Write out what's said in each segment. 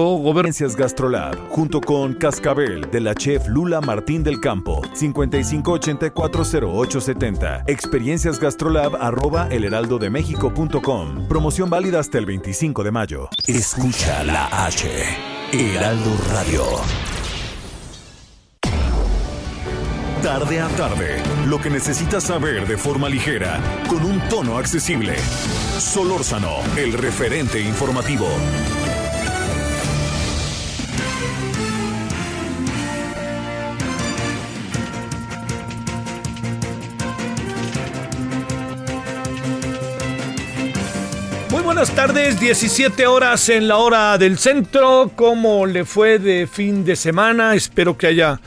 Gobernancias Gastrolab, junto con Cascabel de la chef Lula Martín del Campo, 55840870. Experiencias Gastrolab arroba elheraldodemexico.com. Promoción válida hasta el 25 de mayo. Escucha la H. Heraldo Radio. Tarde a tarde, lo que necesitas saber de forma ligera, con un tono accesible. Solórzano, el referente informativo. Buenas tardes, 17 horas en la hora del centro. ¿Cómo le fue de fin de semana? Espero que haya,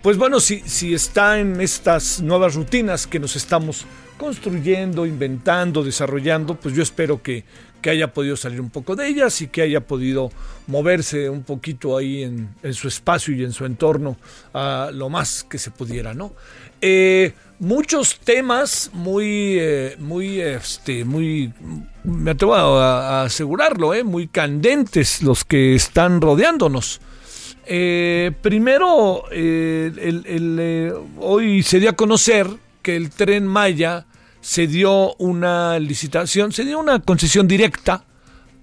pues bueno, si, si está en estas nuevas rutinas que nos estamos construyendo, inventando, desarrollando, pues yo espero que, que haya podido salir un poco de ellas y que haya podido moverse un poquito ahí en, en su espacio y en su entorno a lo más que se pudiera, ¿no? Eh, muchos temas muy, eh, muy, este, muy, me atrevo a, asegurarlo, eh, muy candentes los que están rodeándonos. Eh, primero, el- el, hoy se dio a conocer que el tren Maya se dio una licitación, se dio una concesión directa,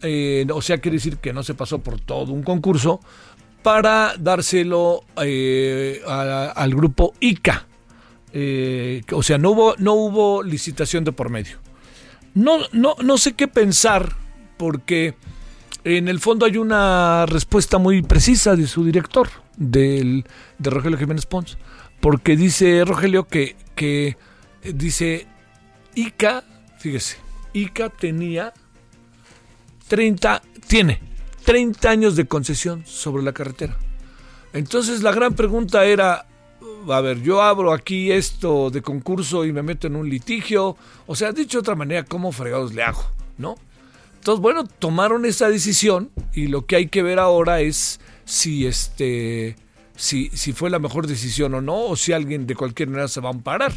eh, o sea, quiere decir que no se pasó por todo un concurso, para dárselo eh, al grupo ICA. Eh, o sea, no hubo, no hubo licitación de por medio. No, no, no sé qué pensar, porque en el fondo hay una respuesta muy precisa de su director, del, de Rogelio Jiménez Pons, porque dice Rogelio que, que dice ICA, fíjese, ICA tenía 30, tiene 30 años de concesión sobre la carretera. Entonces la gran pregunta era, a ver, yo abro aquí esto de concurso y me meto en un litigio, o sea, dicho de otra manera, ¿cómo fregados le hago? ¿No? Entonces, bueno, tomaron esa decisión y lo que hay que ver ahora es si este si, si fue la mejor decisión o no, o si alguien de cualquier manera se va a amparar,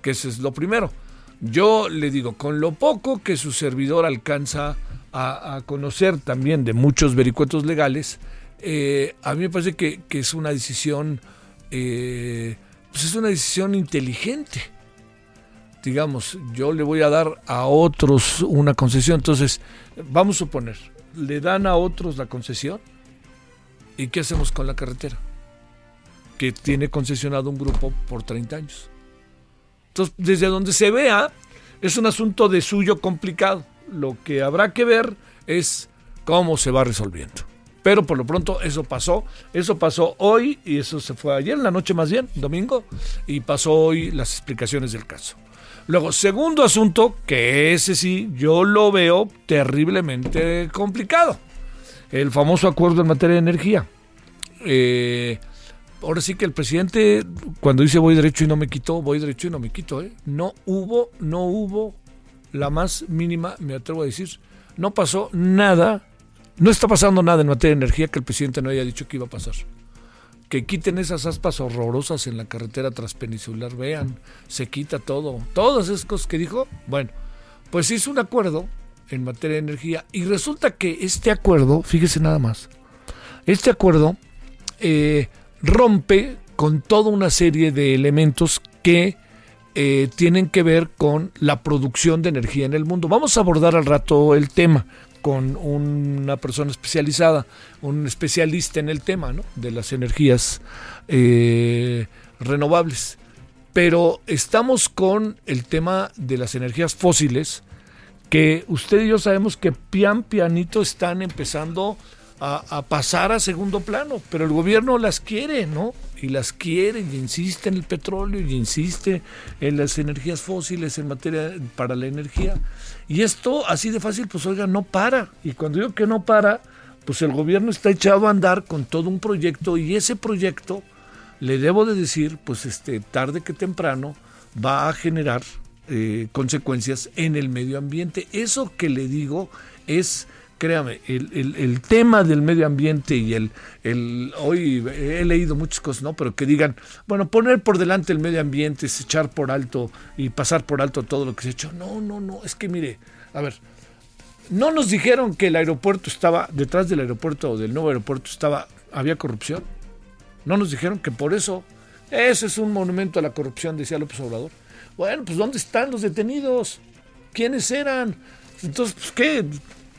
que eso es lo primero. Yo le digo, con lo poco que su servidor alcanza a, conocer también de muchos vericuetos legales, eh, a mí me parece que, que es una decisión, eh, pues es una decisión inteligente digamos, yo le voy a dar a otros una concesión, entonces, vamos a suponer, le dan a otros la concesión, ¿y qué hacemos con la carretera? Que tiene concesionado un grupo por 30 años. Entonces, desde donde se vea, es un asunto de suyo complicado. Lo que habrá que ver es cómo se va resolviendo. Pero por lo pronto eso pasó, eso pasó hoy y eso se fue ayer en la noche más bien, domingo, y pasó hoy las explicaciones del caso. Luego, segundo asunto, que ese sí yo lo veo terriblemente complicado. El famoso acuerdo en materia de energía. Eh, ahora sí que el presidente, cuando dice voy derecho y no me quito, voy derecho y no me quito. ¿eh? No hubo, no hubo la más mínima, me atrevo a decir, no pasó nada, no está pasando nada en materia de energía que el presidente no haya dicho que iba a pasar que quiten esas aspas horrorosas en la carretera transpeninsular, vean, se quita todo, todas esas cosas que dijo, bueno, pues hizo un acuerdo en materia de energía y resulta que este acuerdo, fíjese nada más, este acuerdo eh, rompe con toda una serie de elementos que eh, tienen que ver con la producción de energía en el mundo. Vamos a abordar al rato el tema con una persona especializada, un especialista en el tema de las energías eh, renovables. Pero estamos con el tema de las energías fósiles, que usted y yo sabemos que pian pianito están empezando a, a, pasar a segundo plano, pero el gobierno las quiere, ¿no? Y las quiere y insiste en el petróleo y insiste en las energías fósiles en materia para la energía. Y esto, así de fácil, pues oiga, no para. Y cuando digo que no para, pues el gobierno está echado a andar con todo un proyecto y ese proyecto, le debo de decir, pues este, tarde que temprano, va a generar eh, consecuencias en el medio ambiente. Eso que le digo es créame, el, tema del medio ambiente y el, el, hoy he leído muchas cosas, ¿no? Pero que digan, bueno, poner por delante el medio ambiente es echar por alto y pasar por alto todo lo que se ha hecho. No, no, no, es que mire, a ver, no nos dijeron que el aeropuerto estaba, detrás del aeropuerto o del nuevo aeropuerto estaba, había corrupción. No nos dijeron que por eso, ese es un monumento a la corrupción, decía López Obrador. Bueno, pues ¿dónde están los detenidos? ¿Quiénes eran? Entonces, pues, ¿qué?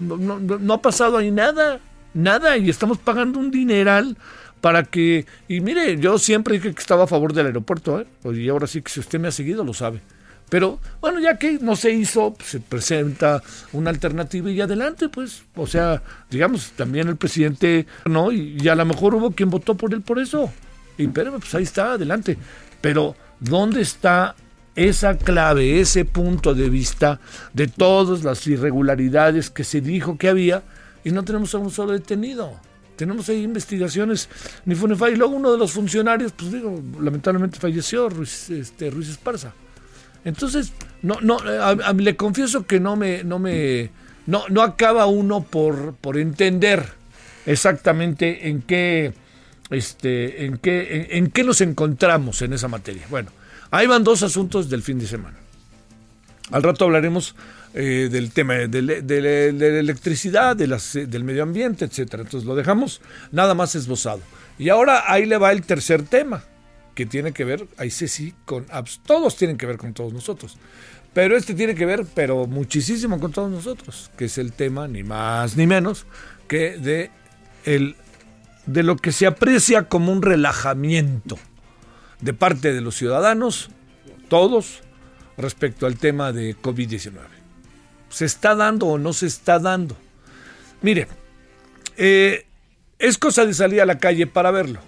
No, ha pasado ahí nada, nada, y estamos pagando un dineral para que, y mire, yo siempre dije que estaba a favor del aeropuerto, ¿eh? y ahora sí que si usted me ha seguido lo sabe. Pero bueno, ya que no se hizo, pues, se presenta una alternativa y adelante, pues, o sea, digamos, también el presidente, ¿no? Y, a lo mejor hubo quien votó por él por eso. Y pero pues ahí está, adelante. Pero, ¿dónde está esa clave, ese punto de vista de todas las irregularidades que se dijo que había y no tenemos a un solo detenido. Tenemos ahí investigaciones, ni Funefa. Y luego uno de los funcionarios, pues digo, lamentablemente falleció, Ruiz, este, Ruiz Esparza. Entonces, no, no, a, le confieso que no me, no me, no, no acaba uno por, por entender exactamente en qué, este, en qué, en qué nos encontramos en esa materia. Bueno, Ahí van dos asuntos del fin de semana. Al rato hablaremos eh, del tema de, la electricidad, las, del medio ambiente, etcétera. Entonces lo dejamos nada más esbozado. Y ahora ahí le va el tercer tema, que tiene que ver, ahí sí, sí, con todos tienen que ver con todos nosotros. Pero este tiene que ver, pero muchísimo con todos nosotros, que es el tema, ni más ni menos, que de, el, de lo que se aprecia como un relajamiento de parte de los ciudadanos, todos, respecto al tema de COVID-19. ¿Se está dando o no se está dando? Mire, eh, es cosa de salir a la calle para verlo.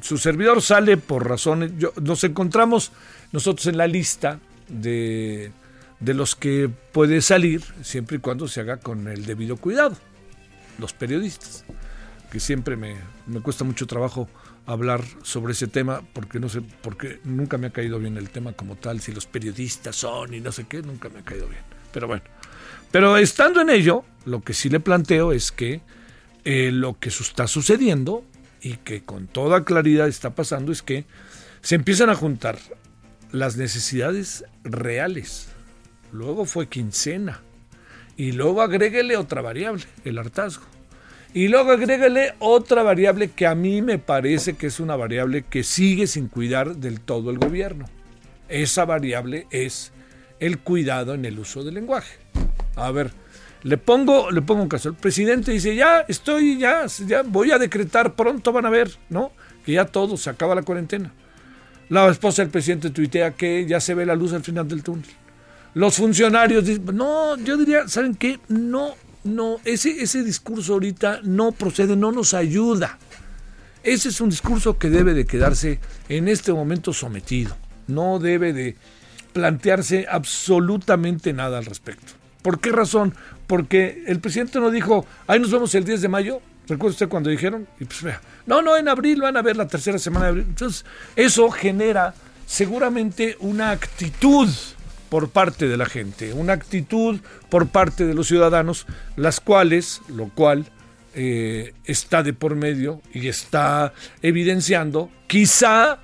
Su servidor sale por razones, nos encontramos nosotros en la lista de, de los que puede salir siempre y cuando se haga con el debido cuidado, los periodistas, que siempre me, me cuesta mucho trabajo hablar sobre ese tema porque no sé, porque nunca me ha caído bien el tema como tal, si los periodistas son y no sé qué, nunca me ha caído bien. Pero bueno, pero estando en ello, lo que sí le planteo es que eh, lo que está sucediendo y que con toda claridad está pasando es que se empiezan a juntar las necesidades reales. Luego fue quincena. Y luego agréguele otra variable, el hartazgo. Y luego agrégale otra variable que a mí me parece que es una variable que sigue sin cuidar del todo el gobierno. Esa variable es el cuidado en el uso del lenguaje. A ver, le pongo, le pongo un caso. El presidente dice, ya estoy, ya, ya voy a decretar, pronto van a ver, ¿no? Que ya todo, se acaba la cuarentena. La esposa del presidente tuitea que ya se ve la luz al final del túnel. Los funcionarios dicen, no, yo diría, ¿saben qué? No no, ese, ese discurso ahorita no procede, no nos ayuda. Ese es un discurso que debe de quedarse en este momento sometido. No debe de plantearse absolutamente nada al respecto. ¿Por qué razón? Porque el presidente no dijo, ahí nos vemos el 10 de mayo. ¿Recuerda usted cuando dijeron? Y pues vea, no, no, en abril van a ver la tercera semana de abril. Entonces, eso genera seguramente una actitud por parte de la gente, una actitud por parte de los ciudadanos, las cuales, lo cual eh, está de por medio y está evidenciando quizá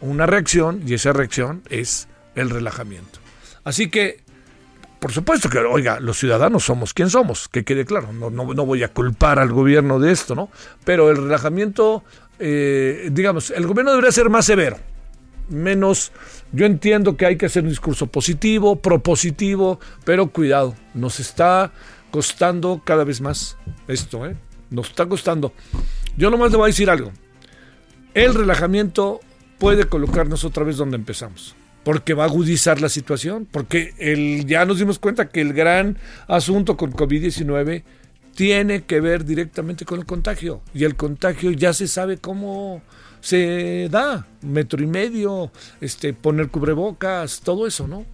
una reacción, y esa reacción es el relajamiento. Así que, por supuesto que, oiga, los ciudadanos somos quien somos, que quede claro, no, no, voy a culpar al gobierno de esto, ¿no? Pero el relajamiento, eh, digamos, el gobierno debería ser más severo menos, yo entiendo que hay que hacer un discurso positivo, propositivo, pero cuidado, nos está costando cada vez más esto, ¿eh? Nos está costando. Yo nomás le voy a decir algo. El relajamiento puede colocarnos otra vez donde empezamos, porque va a agudizar la situación, porque el, ya nos dimos cuenta que el gran asunto con COVID-19 tiene que ver directamente con el contagio, y el contagio ya se sabe cómo se da, metro y medio, este, poner cubrebocas, todo eso, ¿no?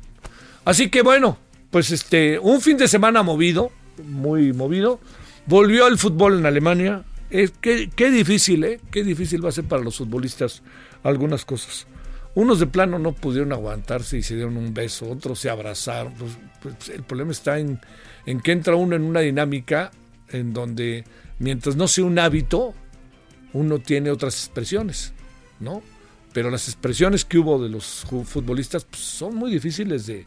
Así que bueno, pues este, un fin de semana movido, muy movido. Volvió al fútbol en Alemania. Qué, qué difícil, ¿eh? Qué difícil va a ser para los futbolistas algunas cosas. Unos de plano no pudieron aguantarse y se dieron un beso, otros se abrazaron. Pues, pues, el problema está en, en que entra uno en una dinámica en donde, mientras no sea un hábito, uno tiene otras expresiones, ¿no? Pero las expresiones que hubo de los futbolistas pues, son muy difíciles de,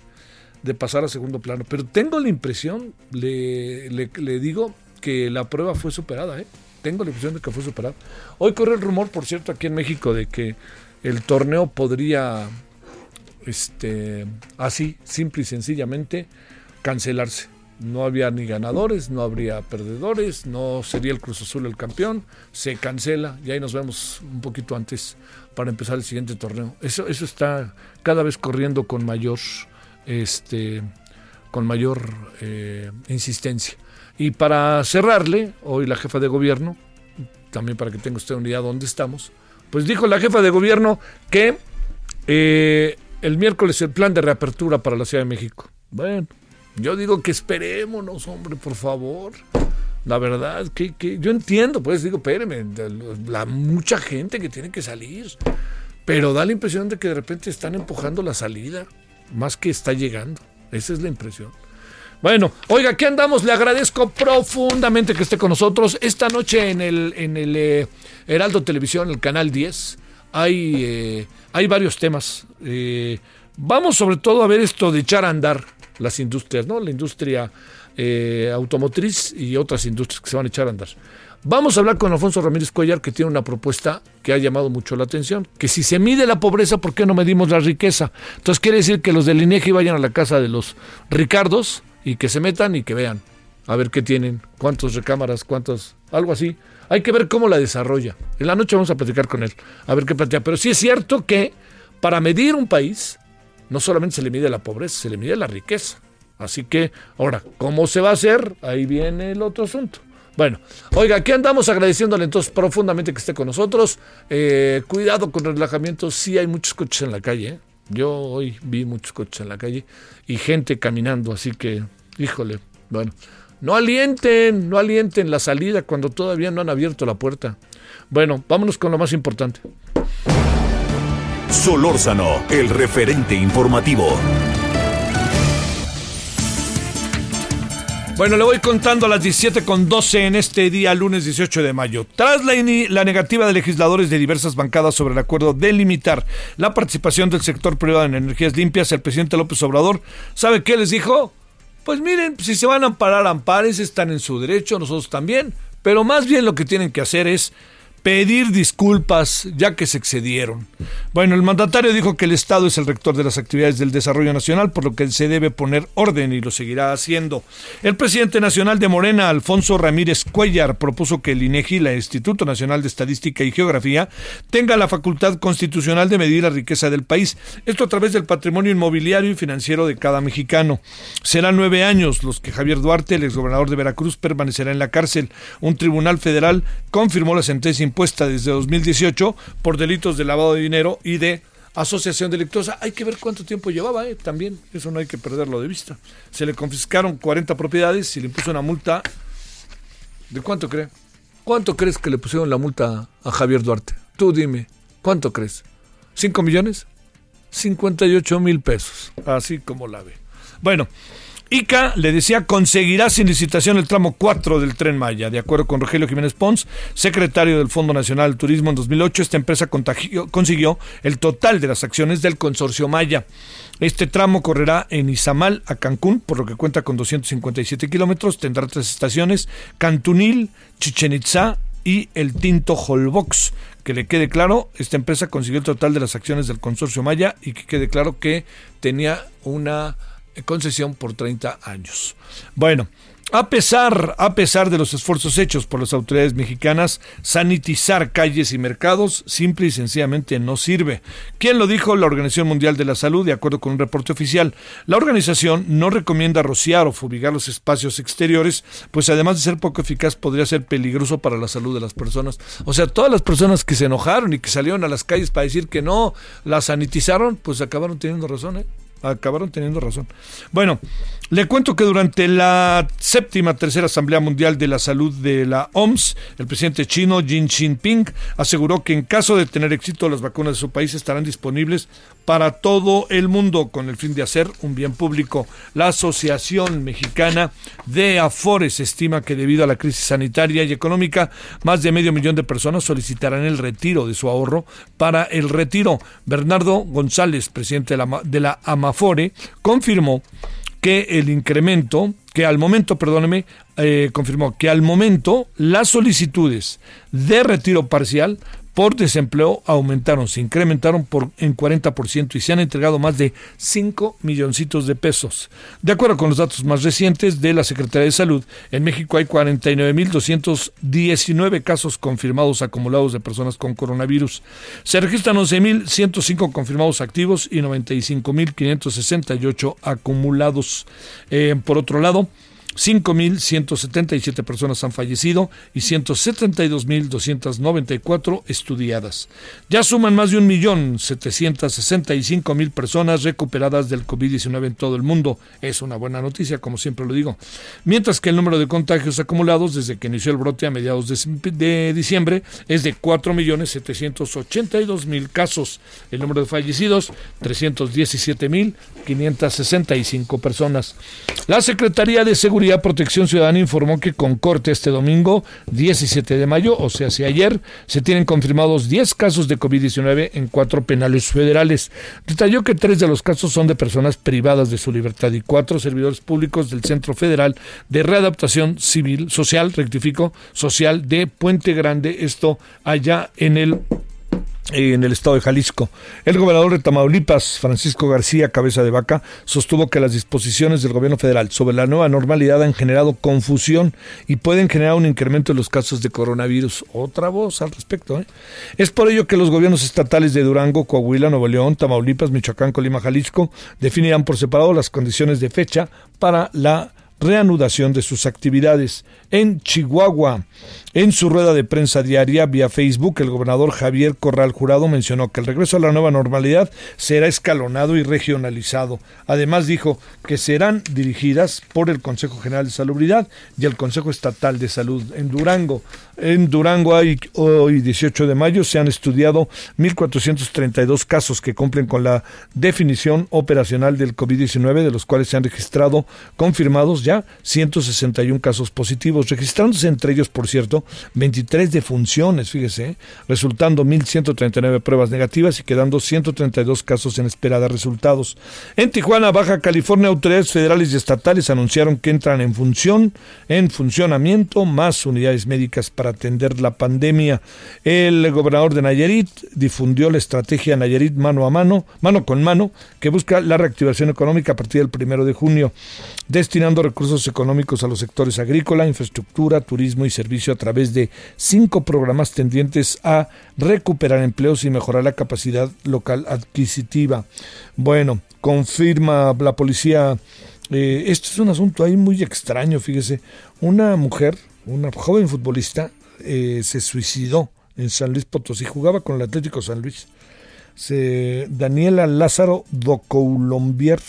pasar a segundo plano. Pero tengo la impresión, le digo, que la prueba fue superada, ¿eh? Tengo la impresión de que fue superada. Hoy corre el rumor, por cierto, aquí en México de que el torneo podría, este, así, simple y sencillamente, cancelarse. No había ni ganadores, no habría perdedores, no sería el Cruz Azul el campeón, se cancela y ahí nos vemos un poquito antes para empezar el siguiente torneo. Eso, eso está cada vez corriendo con mayor, este, con mayor eh, insistencia. Y para cerrarle, hoy la jefa de gobierno, también para que tenga usted de dónde estamos, pues dijo la jefa de gobierno que eh, el miércoles el plan de reapertura para la Ciudad de México. Bueno, yo digo que esperémonos, hombre, por favor. La verdad, que, yo entiendo, pues digo, espéreme, la mucha gente que tiene que salir, pero da la impresión de que de repente están empujando la salida, más que está llegando. Esa es la impresión. Bueno, oiga, ¿qué andamos? Le agradezco profundamente que esté con nosotros. Esta noche en el, en el eh, Heraldo Televisión, el canal 10, hay, eh, hay varios temas. Eh, vamos sobre todo a ver esto de echar a andar las industrias, ¿no? La industria automotriz y otras industrias que se van a echar a andar. Vamos a hablar con Alfonso Ramírez Cuellar, que tiene una propuesta que ha llamado mucho la atención, que si se mide la pobreza, ¿por qué no medimos la riqueza? Entonces quiere decir que los del INEGI vayan a la casa de los Ricardos y que se metan y que vean a ver qué tienen, cuántas recámaras, cuántos, algo así. Hay que ver cómo la desarrolla. En la noche vamos a platicar con él, a ver qué plantea. Pero sí es cierto que para medir un país, no solamente se le mide la pobreza, se le mide la riqueza. Así que, ahora, ¿cómo se va a hacer? Ahí viene el otro asunto. Bueno, oiga, aquí andamos agradeciéndole entonces profundamente que esté con nosotros. Eh, cuidado con el relajamiento, sí hay muchos coches en la calle. ¿eh? Yo hoy vi muchos coches en la calle y gente caminando, así que, híjole, bueno, no alienten, no alienten la salida cuando todavía no han abierto la puerta. Bueno, vámonos con lo más importante. Solórzano, el referente informativo. Bueno, le voy contando a las 17 con 12 en este día, lunes 18 de mayo. Tras la, negativa de legisladores de diversas bancadas sobre el acuerdo de limitar la participación del sector privado en energías limpias, el presidente López Obrador, ¿sabe qué les dijo? Pues miren, si se van a amparar, ampares, están en su derecho, nosotros también, pero más bien lo que tienen que hacer es pedir disculpas ya que se excedieron. Bueno, el mandatario dijo que el Estado es el rector de las actividades del desarrollo nacional, por lo que se debe poner orden y lo seguirá haciendo. El presidente nacional de Morena, Alfonso Ramírez Cuellar, propuso que el INEGI, el Instituto Nacional de Estadística y Geografía, tenga la facultad constitucional de medir la riqueza del país, esto a través del patrimonio inmobiliario y financiero de cada mexicano. Serán nueve años los que Javier Duarte, el exgobernador de Veracruz, permanecerá en la cárcel. Un tribunal federal confirmó la sentencia impuesta desde 2018 por delitos de lavado de dinero y de asociación delictuosa. Hay que ver cuánto tiempo llevaba, ¿eh? también, eso no hay que perderlo de vista. Se le confiscaron 40 propiedades y le impuso una multa. ¿De cuánto cree? ¿Cuánto crees que le pusieron la multa a Javier Duarte? Tú dime, ¿cuánto crees? ¿5 millones? 58 mil pesos, así como la ve. Bueno, ICA, le decía, conseguirá sin licitación el tramo 4 del tren Maya. De acuerdo con Rogelio Jiménez Pons, secretario del Fondo Nacional del Turismo en 2008, esta empresa consiguió el total de las acciones del consorcio Maya. Este tramo correrá en Izamal a Cancún, por lo que cuenta con 257 kilómetros, tendrá tres estaciones, Cantunil, Chichen Itza y el Tinto Holbox. Que le quede claro, esta empresa consiguió el total de las acciones del consorcio Maya y que quede claro que tenía una concesión por 30 años. Bueno, a pesar, a pesar de los esfuerzos hechos por las autoridades mexicanas, sanitizar calles y mercados simple y sencillamente no sirve. ¿Quién lo dijo? La Organización Mundial de la Salud, de acuerdo con un reporte oficial. La organización no recomienda rociar o fumigar los espacios exteriores, pues además de ser poco eficaz, podría ser peligroso para la salud de las personas. O sea, todas las personas que se enojaron y que salieron a las calles para decir que no la sanitizaron, pues acabaron teniendo razón, ¿eh? Acabaron teniendo razón. Bueno, le cuento que durante la séptima tercera Asamblea Mundial de la Salud de la OMS, el presidente chino Xi Jinping aseguró que en caso de tener éxito las vacunas de su país estarán disponibles para todo el mundo con el fin de hacer un bien público. La Asociación Mexicana de Afores estima que debido a la crisis sanitaria y económica, más de medio millón de personas solicitarán el retiro de su ahorro para el retiro. Bernardo González, presidente de la, de la Amafore, confirmó que el incremento, que al momento, perdóneme, eh, confirmó que al momento las solicitudes de retiro parcial por desempleo aumentaron, se incrementaron por en 40% y se han entregado más de 5 milloncitos de pesos. De acuerdo con los datos más recientes de la Secretaría de Salud, en México hay 49.219 casos confirmados acumulados de personas con coronavirus. Se registran 11.105 confirmados activos y 95.568 acumulados. Eh, por otro lado, 5.177 personas han fallecido y 172.294 estudiadas. Ya suman más de 1.765.000 personas recuperadas del COVID-19 en todo el mundo. Es una buena noticia, como siempre lo digo. Mientras que el número de contagios acumulados desde que inició el brote a mediados de, diciembre es de 4.782.000 casos. El número de fallecidos, 317.565 personas. La Secretaría de Seguridad Protección Ciudadana informó que con corte este domingo 17 de mayo, o sea, si ayer, se tienen confirmados 10 casos de COVID-19 en cuatro penales federales. Detalló que tres de los casos son de personas privadas de su libertad y cuatro servidores públicos del Centro Federal de Readaptación Civil, Social, rectifico, social de Puente Grande, esto allá en el en el estado de Jalisco. El gobernador de Tamaulipas, Francisco García Cabeza de Vaca, sostuvo que las disposiciones del gobierno federal sobre la nueva normalidad han generado confusión y pueden generar un incremento en los casos de coronavirus. Otra voz al respecto. ¿eh? Es por ello que los gobiernos estatales de Durango, Coahuila, Nuevo León, Tamaulipas, Michoacán, Colima, Jalisco definirán por separado las condiciones de fecha para la reanudación de sus actividades. En Chihuahua, en su rueda de prensa diaria vía Facebook, el gobernador Javier Corral Jurado mencionó que el regreso a la nueva normalidad será escalonado y regionalizado. Además dijo que serán dirigidas por el Consejo General de Salubridad y el Consejo Estatal de Salud en Durango. En Durango hay hoy 18 de mayo se han estudiado 1.432 casos que cumplen con la definición operacional del COVID-19, de los cuales se han registrado confirmados ya 161 casos positivos, registrándose entre ellos, por cierto, 23 defunciones, fíjese, resultando 1.139 pruebas negativas y quedando 132 casos en espera de resultados. En Tijuana, Baja California, autoridades federales y estatales anunciaron que entran en función, en funcionamiento, más unidades médicas para atender la pandemia. El gobernador de Nayarit difundió la estrategia Nayarit mano a mano, mano con mano, que busca la reactivación económica a partir del primero de junio, destinando recursos económicos a los sectores agrícola, infraestructura, turismo y servicio a través de cinco programas tendientes a recuperar empleos y mejorar la capacidad local adquisitiva. Bueno, confirma la policía, eh, esto es un asunto ahí muy extraño, fíjese, una mujer, una joven futbolista, eh, se suicidó en San Luis Potosí, jugaba con el Atlético San Luis. Daniela Lázaro Docoulombier,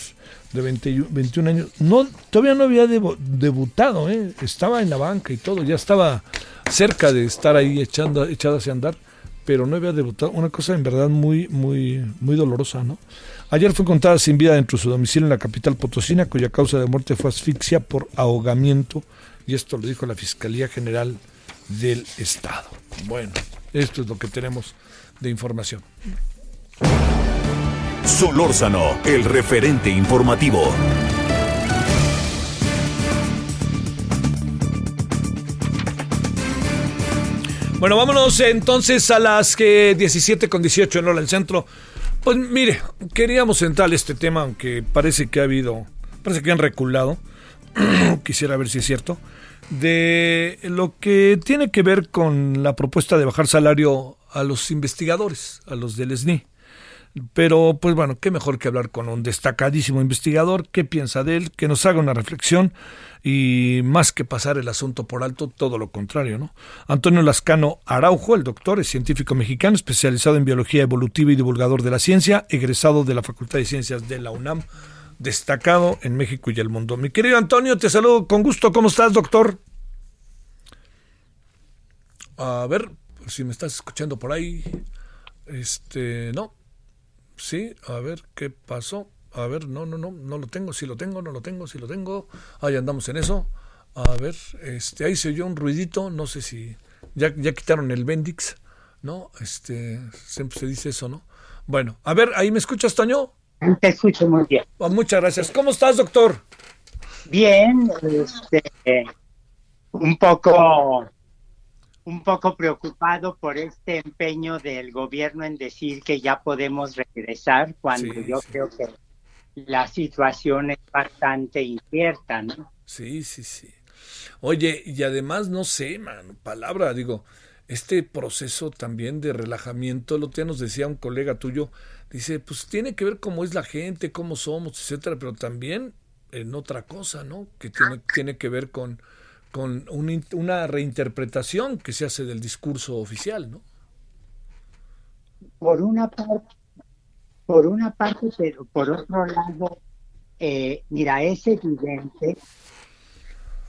de 21 años, no, todavía no había debutado, ¿eh? estaba en la banca y todo, ya estaba cerca de estar ahí echando, echado hacia andar, pero no había debutado. Una cosa en verdad muy, muy, muy dolorosa, ¿no? Ayer fue encontrada sin vida dentro de su domicilio en la capital potosina, cuya causa de muerte fue asfixia por ahogamiento, y esto lo dijo la Fiscalía General del Estado. Bueno, esto es lo que tenemos de información. Solórzano, el referente informativo. Bueno, vámonos entonces a las que 17 con 18 en Hora del Centro. Pues mire, queríamos entrar a este tema, aunque parece que ha habido, parece que han reculado. Quisiera ver si es cierto. De lo que tiene que ver con la propuesta de bajar salario a los investigadores, a los del SNI. Pero, pues bueno, qué mejor que hablar con un destacadísimo investigador, qué piensa de él, que nos haga una reflexión y más que pasar el asunto por alto, todo lo contrario, ¿no? Antonio Lascano Araujo, el doctor, es científico mexicano, especializado en biología evolutiva y divulgador de la ciencia, egresado de la Facultad de Ciencias de la UNAM, destacado en México y el mundo. Mi querido Antonio, te saludo con gusto. ¿Cómo estás, doctor? A ver, si me estás escuchando por ahí. Este, no. Sí, a ver qué pasó. A ver, no, no, no, no lo tengo, si lo tengo, no lo tengo, si lo tengo. Ahí andamos en eso. A ver, este, ahí se oyó un ruidito, no sé si ya, ya quitaron el Bendix, ¿no? Este, siempre se dice eso, ¿no? Bueno, a ver, ahí me escuchas, Toño. Te escucho muy bien. Oh, muchas gracias. ¿Cómo estás, doctor? Bien, este, un poco un poco preocupado por este empeño del gobierno en decir que ya podemos regresar cuando yo creo que la situación es bastante incierta, ¿no? Sí, sí, sí. Oye, y además, no sé, man, palabra, digo, este proceso también de relajamiento, lo que nos decía un colega tuyo, dice, pues tiene que ver cómo es la gente, cómo somos, etcétera, pero también en otra cosa, ¿no? Que tiene, tiene que ver con, con una reinterpretación que se hace del discurso oficial, ¿no? Por una parte, por una parte, pero por otro lado, eh, mira, es evidente.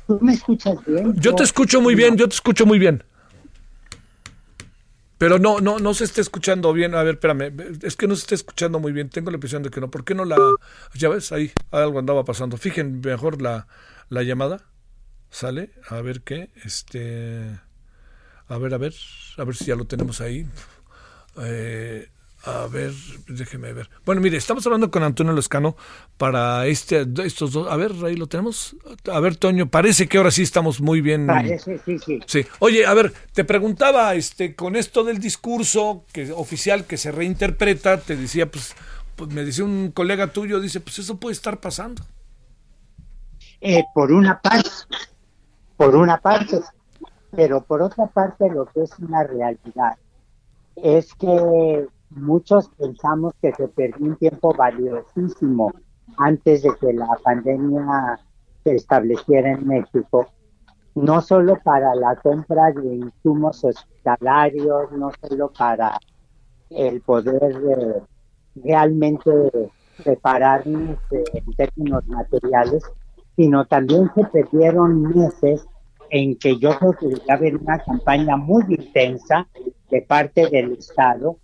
¿Tú me escuchas bien? Yo te escucho muy bien, yo te escucho muy bien. Pero no, no, no se está escuchando bien. A ver, espérame, es que no se está escuchando muy bien. Tengo la impresión de que no. ¿Por qué no la? Ya ves, ahí algo andaba pasando. Fijen mejor la, la llamada. ¿Sale? A ver qué. Este. A ver, a ver. A ver si ya lo tenemos ahí. Eh, a ver, déjeme ver. Bueno, mire, estamos hablando con Antonio Lescano para este, estos dos. A ver, ahí lo tenemos. A ver, Toño, parece que ahora sí estamos muy bien. Parece, sí, sí. Sí. Oye, a ver, te preguntaba, este, con esto del discurso que, oficial que se reinterpreta, te decía, pues, pues me decía un colega tuyo, dice, pues eso puede estar pasando. Eh, por una parte, por una parte, pero por otra parte lo que es una realidad es que muchos pensamos que se perdió un tiempo valiosísimo antes de que la pandemia se estableciera en México, no solo para la compra de insumos hospitalarios, no solo para el poder eh, realmente prepararnos eh, en términos materiales, sino también se perdieron meses en que yo creo que debe haber una campaña muy intensa de parte del Estado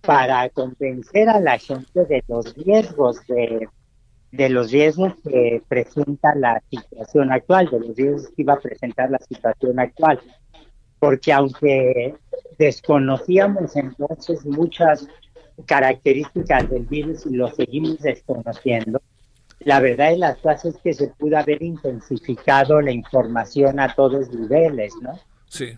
para convencer a la gente de los riesgos de, de los riesgos que presenta la situación actual, de los riesgos que iba a presentar la situación actual. Porque aunque desconocíamos entonces muchas características del virus y lo seguimos desconociendo, la verdad de las cosas es que se pudo haber intensificado la información a todos niveles, ¿no? Sí.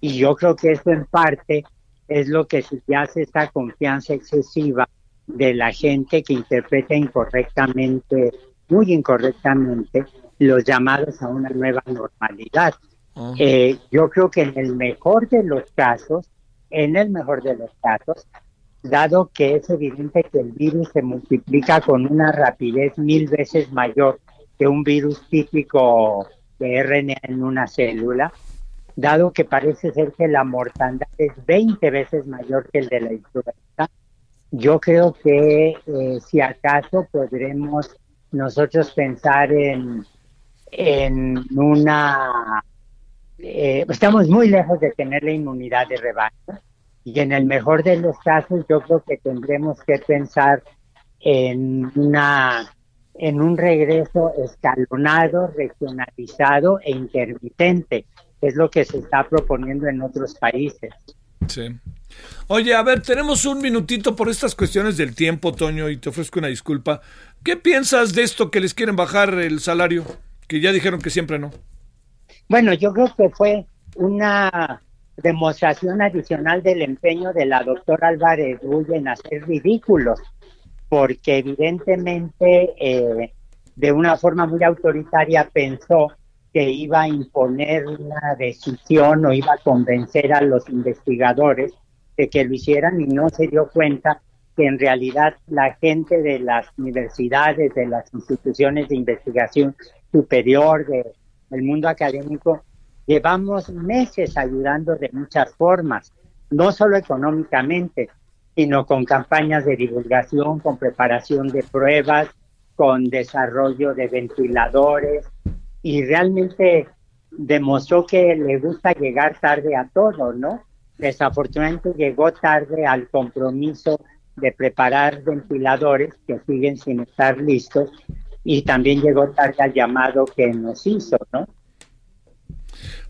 Y yo creo que eso en parte es lo que hace esta confianza excesiva de la gente que interpreta incorrectamente, muy incorrectamente, los llamados a una nueva normalidad. Eh, yo creo que en el mejor de los casos, en el mejor de los casos, dado que es evidente que el virus se multiplica con una rapidez mil veces mayor que un virus típico de RNA en una célula, dado que parece ser que la mortandad es 20 veces mayor que el de la influenza, yo creo que eh, si acaso podremos nosotros pensar en, en una... Eh, estamos muy lejos de tener la inmunidad de rebaño y en el mejor de los casos yo creo que tendremos que pensar en una en un regreso escalonado, regionalizado e intermitente es lo que se está proponiendo en otros países. Sí. Oye, a ver, tenemos un minutito por estas cuestiones del tiempo, Toño, y te ofrezco una disculpa. ¿Qué piensas de esto que les quieren bajar el salario? Que ya dijeron que siempre no. Bueno, yo creo que fue una demostración adicional del empeño de la doctora Álvarez Rull en hacer ridículos, porque evidentemente eh, de una forma muy autoritaria pensó que iba a imponer una decisión o iba a convencer a los investigadores de que lo hicieran y no se dio cuenta que en realidad la gente de las universidades, de las instituciones de investigación superior, de, del mundo académico, llevamos meses ayudando de muchas formas, no solo económicamente, sino con campañas de divulgación, con preparación de pruebas, con desarrollo de ventiladores y realmente demostró que le gusta llegar tarde a todo, ¿no? Desafortunadamente llegó tarde al compromiso de preparar ventiladores que siguen sin estar listos y también llegó tarde al llamado que nos hizo, ¿no?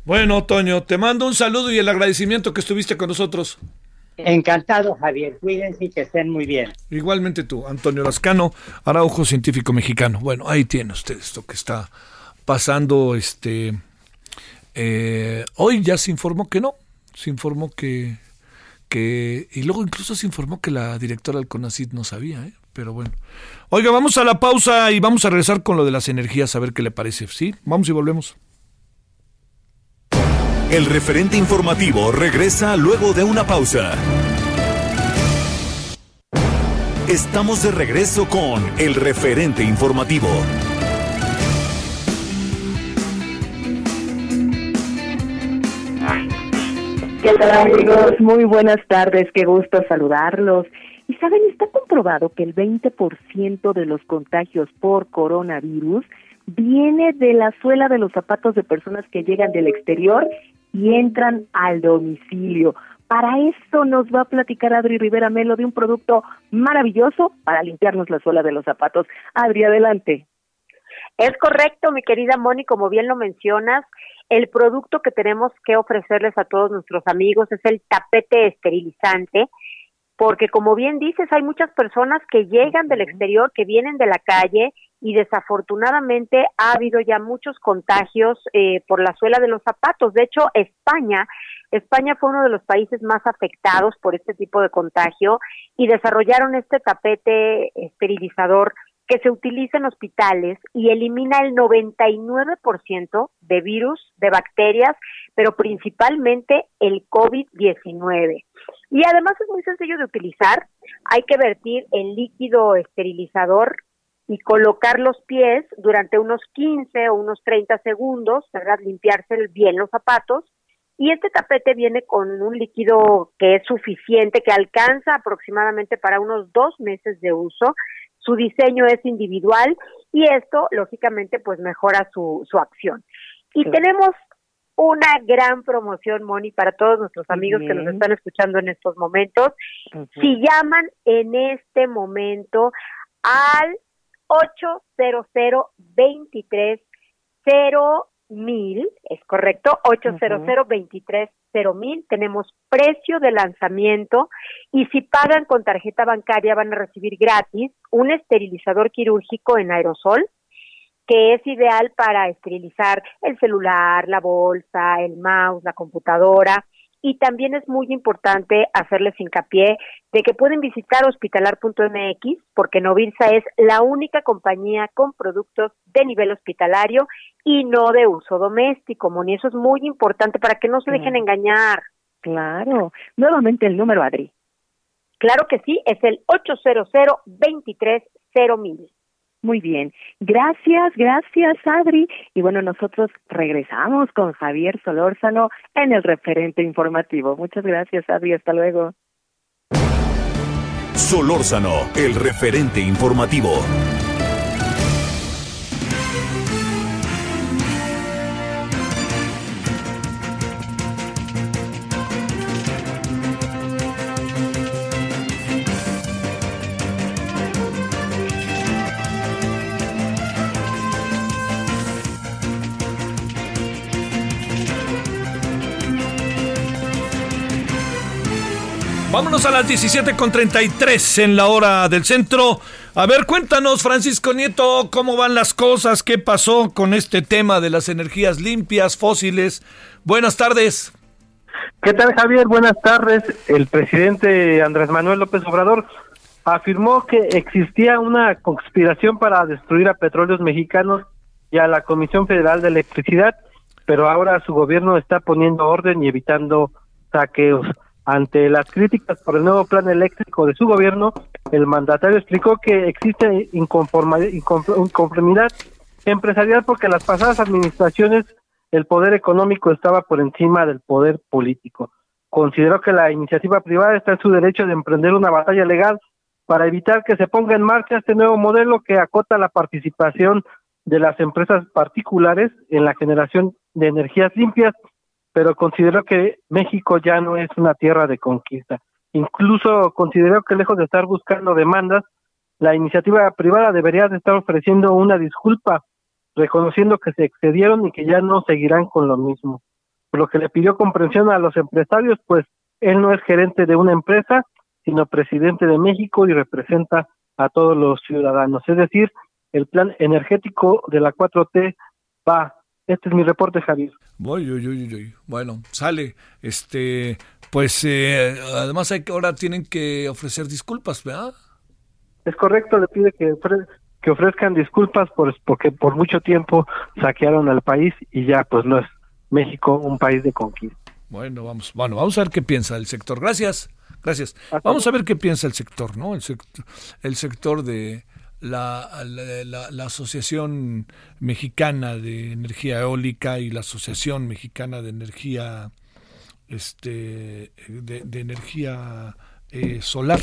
Bueno, Toño, te mando un saludo y el agradecimiento que estuviste con nosotros. Encantado, Javier. Cuídense y que estén muy bien. Igualmente tú, Antonio Lascano, Araujo, científico mexicano. Bueno, ahí tiene usted esto que está pasando. Este, eh, hoy ya se informó que no, se informó que, que, y luego incluso se informó que la directora del CONACID no sabía, ¿eh? pero bueno. Oiga, vamos a la pausa y vamos a regresar con lo de las energías a ver qué le parece. ¿Sí? Vamos y volvemos. El referente informativo regresa luego de una pausa. Estamos de regreso con el referente informativo. ¿Qué tal amigos? Muy buenas tardes, qué gusto saludarlos. Y saben, está comprobado que el 20% de los contagios por coronavirus viene de la suela de los zapatos de personas que llegan del exterior y entran al domicilio. Para eso nos va a platicar Adri Rivera Melo de un producto maravilloso para limpiarnos la suela de los zapatos. Adri, adelante. Es correcto, mi querida Moni, como bien lo mencionas, el producto que tenemos que ofrecerles a todos nuestros amigos es el tapete esterilizante, porque como bien dices, hay muchas personas que llegan del exterior, que vienen de la calle y desafortunadamente ha habido ya muchos contagios eh, por la suela de los zapatos. De hecho, España, España fue uno de los países más afectados por este tipo de contagio y desarrollaron este tapete esterilizador que se utiliza en hospitales y elimina el 99% de virus, de bacterias, pero principalmente el COVID-19. Y además es muy sencillo de utilizar. Hay que vertir el líquido esterilizador y colocar los pies durante unos 15 o unos 30 segundos, ¿verdad? Limpiarse bien los zapatos. Y este tapete viene con un líquido que es suficiente, que alcanza aproximadamente para unos dos meses de uso. Su diseño es individual y esto, lógicamente, pues mejora su, su acción. Y tenemos una gran promoción, Moni, para todos nuestros amigos que nos están escuchando en estos momentos. Si llaman en este momento al 800 23 mil, es correcto, 800 23 mil, tenemos precio de lanzamiento y si pagan con tarjeta bancaria van a recibir gratis un esterilizador quirúrgico en aerosol que es ideal para esterilizar el celular, la bolsa, el mouse, la computadora y también es muy importante hacerles hincapié de que pueden visitar hospitalar.mx porque Novirsa es la única compañía con productos de nivel hospitalario y no de uso doméstico, Moni. Eso es muy importante para que no se dejen engañar. Claro. Nuevamente el número, Adri. Claro que sí, es el 800 23 mil. Muy bien. Gracias, gracias, Adri. Y bueno, nosotros regresamos con Javier Solórzano en el referente informativo. Muchas gracias, Adri. Hasta luego. Solórzano, el referente informativo. A las 17 con 33 en la hora del centro. A ver, cuéntanos, Francisco Nieto, cómo van las cosas, qué pasó con este tema de las energías limpias, fósiles. Buenas tardes. ¿Qué tal, Javier? Buenas tardes. El presidente Andrés Manuel López Obrador afirmó que existía una conspiración para destruir a petróleos mexicanos y a la Comisión Federal de Electricidad, pero ahora su gobierno está poniendo orden y evitando saqueos. Ante las críticas por el nuevo plan eléctrico de su gobierno, el mandatario explicó que existe inconformidad empresarial porque en las pasadas administraciones el poder económico estaba por encima del poder político. Consideró que la iniciativa privada está en su derecho de emprender una batalla legal para evitar que se ponga en marcha este nuevo modelo que acota la participación de las empresas particulares en la generación de energías limpias, pero consideró que México ya no es una tierra de conquista. Incluso consideró que lejos de estar buscando demandas, la iniciativa privada debería de estar ofreciendo una disculpa, reconociendo que se excedieron y que ya no seguirán con lo mismo. Por lo que le pidió comprensión a los empresarios, pues él no es gerente de una empresa, sino presidente de México y representa a todos los ciudadanos. Es decir, el plan energético de la 4T va. Este es mi reporte, Javier. Voy, Bueno, sale. Este, pues eh, además hay que ahora tienen que ofrecer disculpas, ¿verdad? Es correcto, le pide que, que ofrezcan disculpas por, porque por mucho tiempo saquearon al país y ya pues no es México un país de conquista. Bueno, vamos, bueno, vamos a ver qué piensa el sector. Gracias. Gracias. Vamos a ver qué piensa el sector, ¿no? El, sector, el sector de la, la, Asociación Mexicana de Energía Eólica y la Asociación Mexicana de Energía este de, energía eh, solar.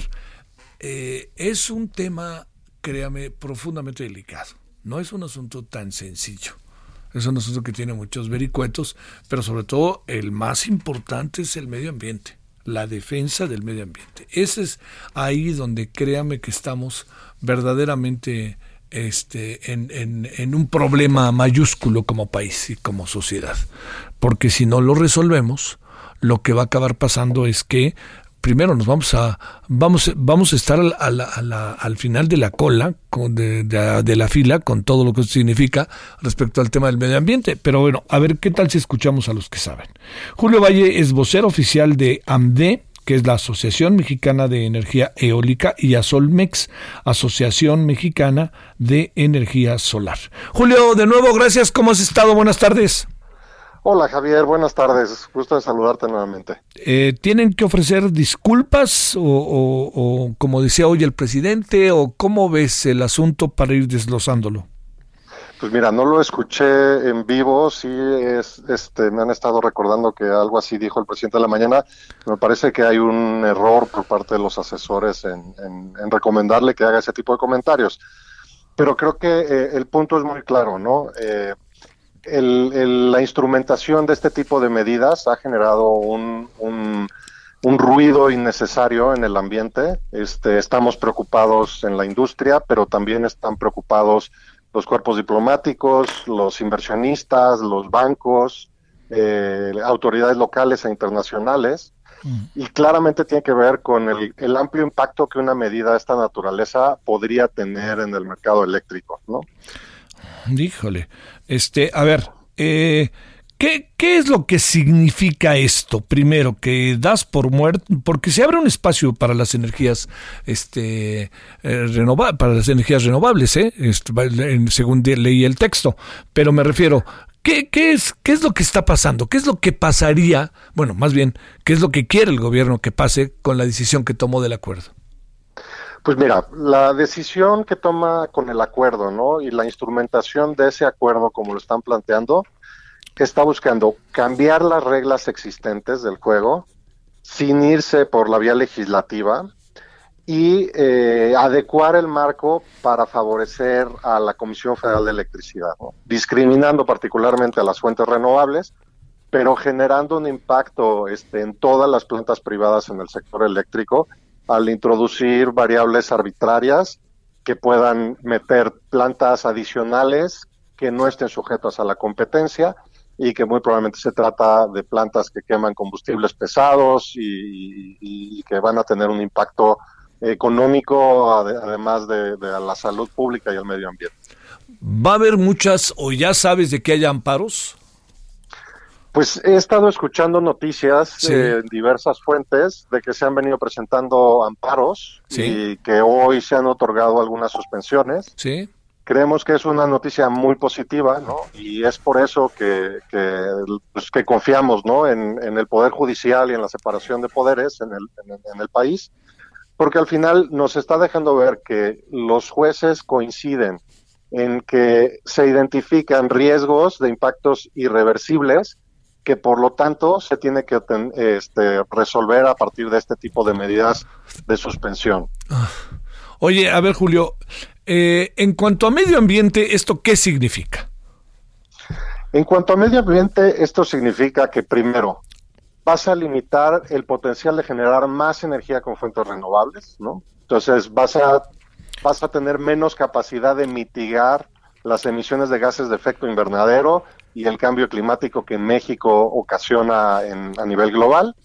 Eh, es un tema, créame, profundamente delicado. No es un asunto tan sencillo. Es un asunto que tiene muchos vericuetos, pero sobre todo el más importante es el medio ambiente la defensa del medio ambiente. Ese es ahí donde créame que estamos verdaderamente este, en, en, en, un problema mayúsculo como país y como sociedad. Porque si no lo resolvemos, lo que va a acabar pasando es que primero nos vamos a vamos vamos a estar al, final de la cola de, de, la fila con todo lo que significa respecto al tema del medio ambiente pero bueno a ver qué tal si escuchamos a los que saben Julio Valle es vocero oficial de AMDE que es la Asociación Mexicana de Energía Eólica, y Asolmex, Asociación Mexicana de Energía Solar. Julio, de nuevo, gracias. ¿Cómo has estado? Buenas tardes. Hola Javier, buenas tardes. Gusto de saludarte nuevamente. Eh, ¿Tienen que ofrecer disculpas o, como decía hoy el presidente o cómo ves el asunto para ir desglosándolo? Pues mira, no lo escuché en vivo, sí es, este, me han estado recordando que algo así dijo el presidente de la mañana. Me parece que hay un error por parte de los asesores en, recomendarle que haga ese tipo de comentarios. Pero creo que eh, el punto es muy claro, ¿no? Eh, el, la instrumentación de este tipo de medidas ha generado un, un, ruido innecesario en el ambiente. Este, estamos preocupados en la industria, pero también están preocupados los cuerpos diplomáticos, los inversionistas, los bancos, eh, autoridades locales e internacionales. Mm. Y claramente tiene que ver con el, el, amplio impacto que una medida de esta naturaleza podría tener en el mercado eléctrico, ¿no? Díjole, este, a ver, eh, ¿qué, ¿qué, es lo que significa esto? Primero, que das por muerto, porque se abre un espacio para las energías, este, eh, para las energías renovables, ¿eh? Este, según leí el texto. Pero me refiero, ¿Qué, ¿Qué, es, ¿Qué es lo que está pasando? ¿Qué es lo que pasaría? Bueno, más bien, ¿qué es lo que quiere el gobierno que pase con la decisión que tomó del acuerdo? Pues mira, la decisión que toma con el acuerdo, ¿no? Y la instrumentación de ese acuerdo, como lo están planteando, está buscando cambiar las reglas existentes del juego sin irse por la vía legislativa y eh, adecuar el marco para favorecer a la Comisión Federal de Electricidad, discriminando particularmente a las fuentes renovables, pero generando un impacto este, en todas las plantas privadas en el sector eléctrico al introducir variables arbitrarias que puedan meter plantas adicionales que no estén sujetas a la competencia y que muy probablemente se trata de plantas que queman combustibles pesados y, que van a tener un impacto económico además de, de la salud pública y el medio ambiente. ¿Va a haber muchas o ya sabes de que haya amparos? Pues he estado escuchando noticias en diversas fuentes de que se han venido presentando amparos y que hoy se han otorgado algunas suspensiones. Sí. Creemos que es una noticia muy positiva, ¿no? Y es por eso que, que, pues, que confiamos, ¿no? En, en, el Poder Judicial y en la separación de poderes en el, en, en el país, porque al final nos está dejando ver que los jueces coinciden en que se identifican riesgos de impactos irreversibles que por lo tanto se tiene que este, resolver a partir de este tipo de medidas de suspensión. Ah. Oye, a ver Julio, eh, en cuanto a medio ambiente, ¿esto qué significa? En cuanto a medio ambiente, esto significa que primero vas a limitar el potencial de generar más energía con fuentes renovables, ¿no? Entonces vas a vas a tener menos capacidad de mitigar las emisiones de gases de efecto invernadero y el cambio climático que México ocasiona a nivel global,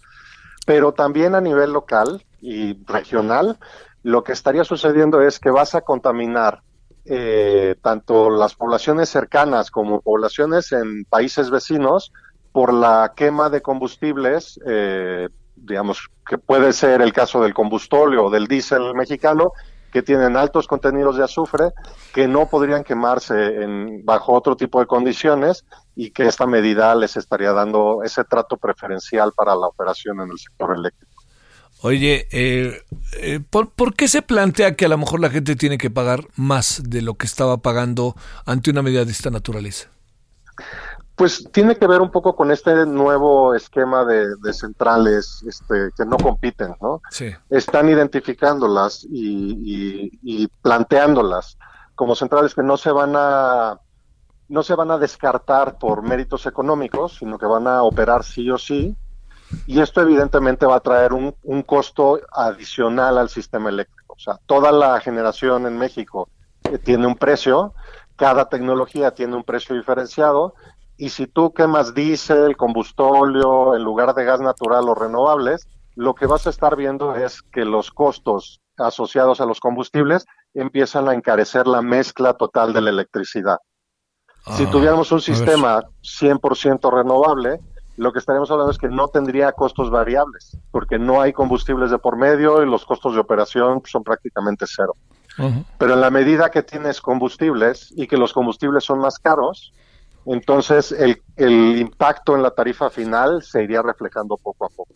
pero también a nivel local y regional, lo que estaría sucediendo es que vas a contaminar eh, tanto las poblaciones cercanas como poblaciones en países vecinos por la quema de combustibles, eh, digamos que puede ser el caso del combustóleo o del diésel mexicano, que tienen altos contenidos de azufre, que no podrían quemarse en, bajo otro tipo de condiciones y que esta medida les estaría dando ese trato preferencial para la operación en el sector eléctrico. Oye, eh, eh, ¿por, ¿por, qué se plantea que a lo mejor la gente tiene que pagar más de lo que estaba pagando ante una medida de esta naturaleza? Pues tiene que ver un poco con este nuevo esquema de, centrales este, que no compiten, ¿no? Sí. Están identificándolas y, y, planteándolas como centrales que no se van a no se van a descartar por méritos económicos, sino que van a operar sí o sí. Y esto evidentemente va a traer un, un costo adicional al sistema eléctrico. O sea, toda la generación en México eh, tiene un precio, cada tecnología tiene un precio diferenciado y si tú quemas diésel, combustóleo en lugar de gas natural o renovables, lo que vas a estar viendo es que los costos asociados a los combustibles empiezan a encarecer la mezcla total de la electricidad. si ah, tuviéramos un sistema 100% renovable, lo que estaríamos hablando es que no tendría costos variables, porque no hay combustibles de por medio y los costos de operación son prácticamente cero. Pero en la medida que tienes combustibles y que los combustibles son más caros, entonces el, el impacto en la tarifa final se iría reflejando poco a poco.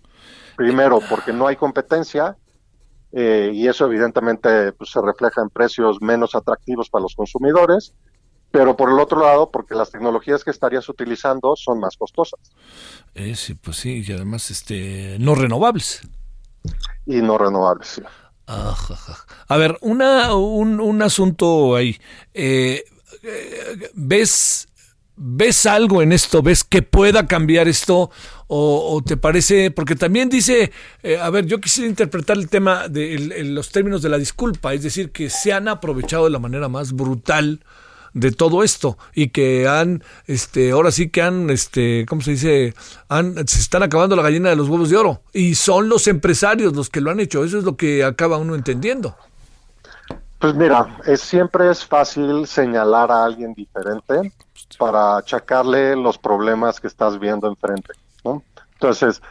Primero, porque no hay competencia, eh, y eso evidentemente pues, se refleja en precios menos atractivos para los consumidores, pero por el otro lado, porque las tecnologías que estarías utilizando son más costosas. Eh, sí, pues sí, y además este, no renovables. Y no renovables, sí. A ver, una, un, un asunto ahí. Eh, ¿Ves ¿Ves algo en esto? ¿Ves que pueda cambiar esto? ¿O, te parece? Porque también dice, eh, a ver, yo quisiera interpretar el tema de los términos de la disculpa, es decir, que se han aprovechado de la manera más brutal de todo esto y que han, este, ahora sí que han, este, ¿cómo se dice? Han, se están acabando la gallina de los huevos de oro y son los empresarios los que lo han hecho. Eso es lo que acaba uno entendiendo. Pues mira, es, siempre es fácil señalar a alguien diferente para achacarle los problemas que estás viendo enfrente. ¿no? Entonces,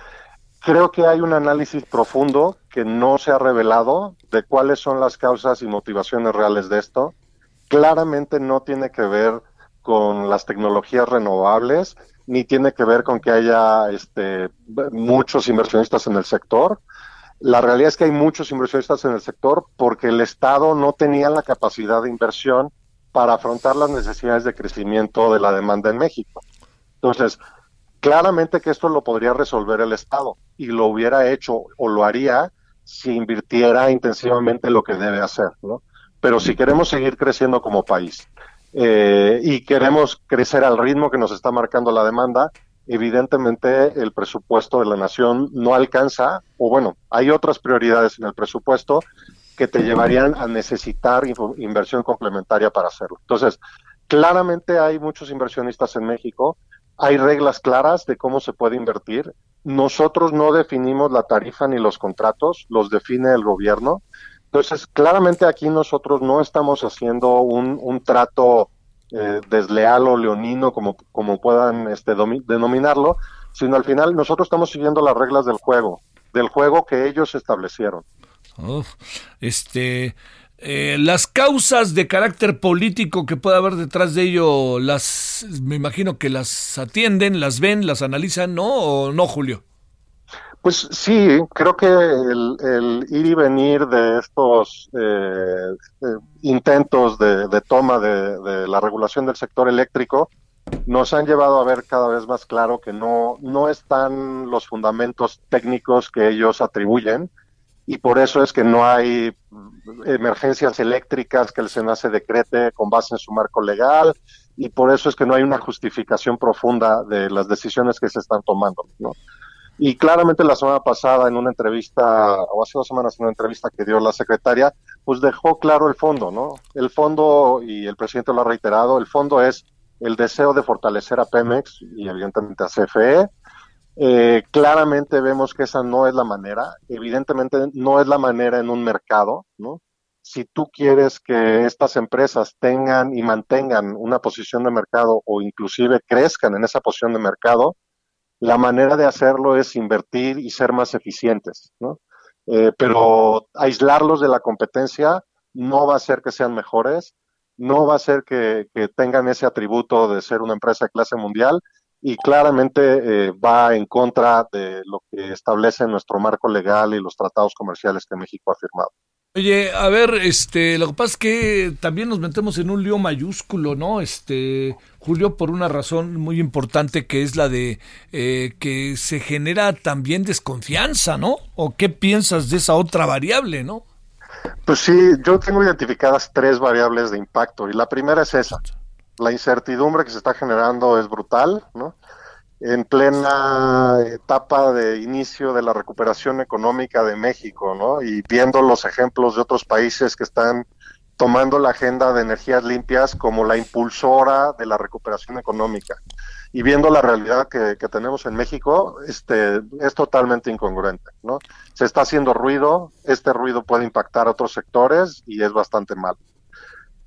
creo que hay un análisis profundo que no se ha revelado de cuáles son las causas y motivaciones reales de esto. Claramente no tiene que ver con las tecnologías renovables, ni tiene que ver con que haya este, muchos inversionistas en el sector. La realidad es que hay muchos inversionistas en el sector porque el Estado no tenía la capacidad de inversión para afrontar las necesidades de crecimiento de la demanda en México. Entonces, claramente que esto lo podría resolver el Estado y lo hubiera hecho o lo haría si invirtiera intensivamente lo que debe hacer, ¿no? Pero si queremos seguir creciendo como país eh, y queremos crecer al ritmo que nos está marcando la demanda, evidentemente el presupuesto de la nación no alcanza, o bueno, hay otras prioridades en el presupuesto que te llevarían a necesitar inversión complementaria para hacerlo. Entonces, claramente hay muchos inversionistas en México, hay reglas claras de cómo se puede invertir. Nosotros no definimos la tarifa ni los contratos, los define el gobierno. Entonces, claramente aquí nosotros no estamos haciendo un, trato eh, desleal o leonino, como, como puedan este, denominarlo, sino al final nosotros estamos siguiendo las reglas del juego, del juego que ellos establecieron este, Eh, las causas de carácter político que pueda haber detrás de ello, las, me imagino que las atienden, las ven, las analizan, ¿no? ¿O no, Julio? Pues sí, creo que el, ir y venir de estos eh, eh, intentos de, toma de, la regulación del sector eléctrico nos han llevado a ver cada vez más claro que no, no están los fundamentos técnicos que ellos atribuyen y por eso es que no hay emergencias eléctricas que el Senado se decrete con base en su marco legal y por eso es que no hay una justificación profunda de las decisiones que se están tomando, ¿no? Y claramente la semana pasada en una entrevista, o hace dos semanas en una entrevista que dio la secretaria, pues dejó claro el fondo, ¿no? El fondo, y el presidente lo ha reiterado, el fondo es el deseo de fortalecer a Pemex y evidentemente a CFE. Eh, claramente vemos que esa no es la manera, evidentemente no es la manera en un mercado, ¿no? Si tú quieres que estas empresas tengan y mantengan una posición de mercado o inclusive crezcan en esa posición de mercado, la manera de hacerlo es invertir y ser más eficientes, ¿no? Eh, pero aislarlos de la competencia no va a hacer que sean mejores, no va a hacer que, tengan ese atributo de ser una empresa de clase mundial y claramente eh, va en contra de lo que establece nuestro marco legal y los tratados comerciales que México ha firmado. Oye, a ver, este, lo que pasa es que también nos metemos en un lío mayúsculo, ¿no? Este, Julio, por una razón muy importante que es la de eh, que se genera también desconfianza, ¿no? ¿O qué piensas de esa otra variable, no? Pues sí, yo tengo identificadas tres variables de impacto y la primera es esa. La incertidumbre que se está generando es brutal, ¿no? En plena etapa de inicio de la recuperación económica de México, ¿no? Y viendo los ejemplos de otros países que están tomando la agenda de energías limpias como la impulsora de la recuperación económica. Y viendo la realidad que, tenemos en México, este, es totalmente incongruente, ¿no? Se está haciendo ruido, este ruido puede impactar a otros sectores y es bastante mal.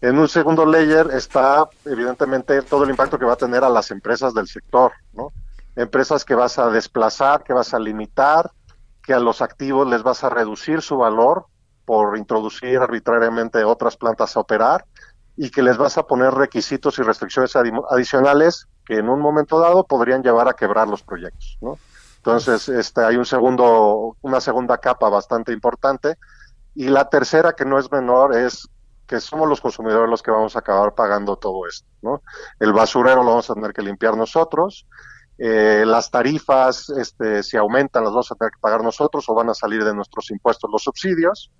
En un segundo layer está, evidentemente, todo el impacto que va a tener a las empresas del sector, ¿no? Empresas que vas a desplazar, que vas a limitar, que a los activos les vas a reducir su valor por introducir arbitrariamente otras plantas a operar y que les vas a poner requisitos y restricciones adicionales que en un momento dado podrían llevar a quebrar los proyectos, ¿no? Entonces, este, hay un segundo, una segunda capa bastante importante. Y la tercera, que no es menor, es que somos los consumidores los que vamos a acabar pagando todo esto, ¿no? El basurero lo vamos a tener que limpiar nosotros, eh, las tarifas, este, si aumentan, las vamos a tener que pagar nosotros o van a salir de nuestros impuestos los subsidios.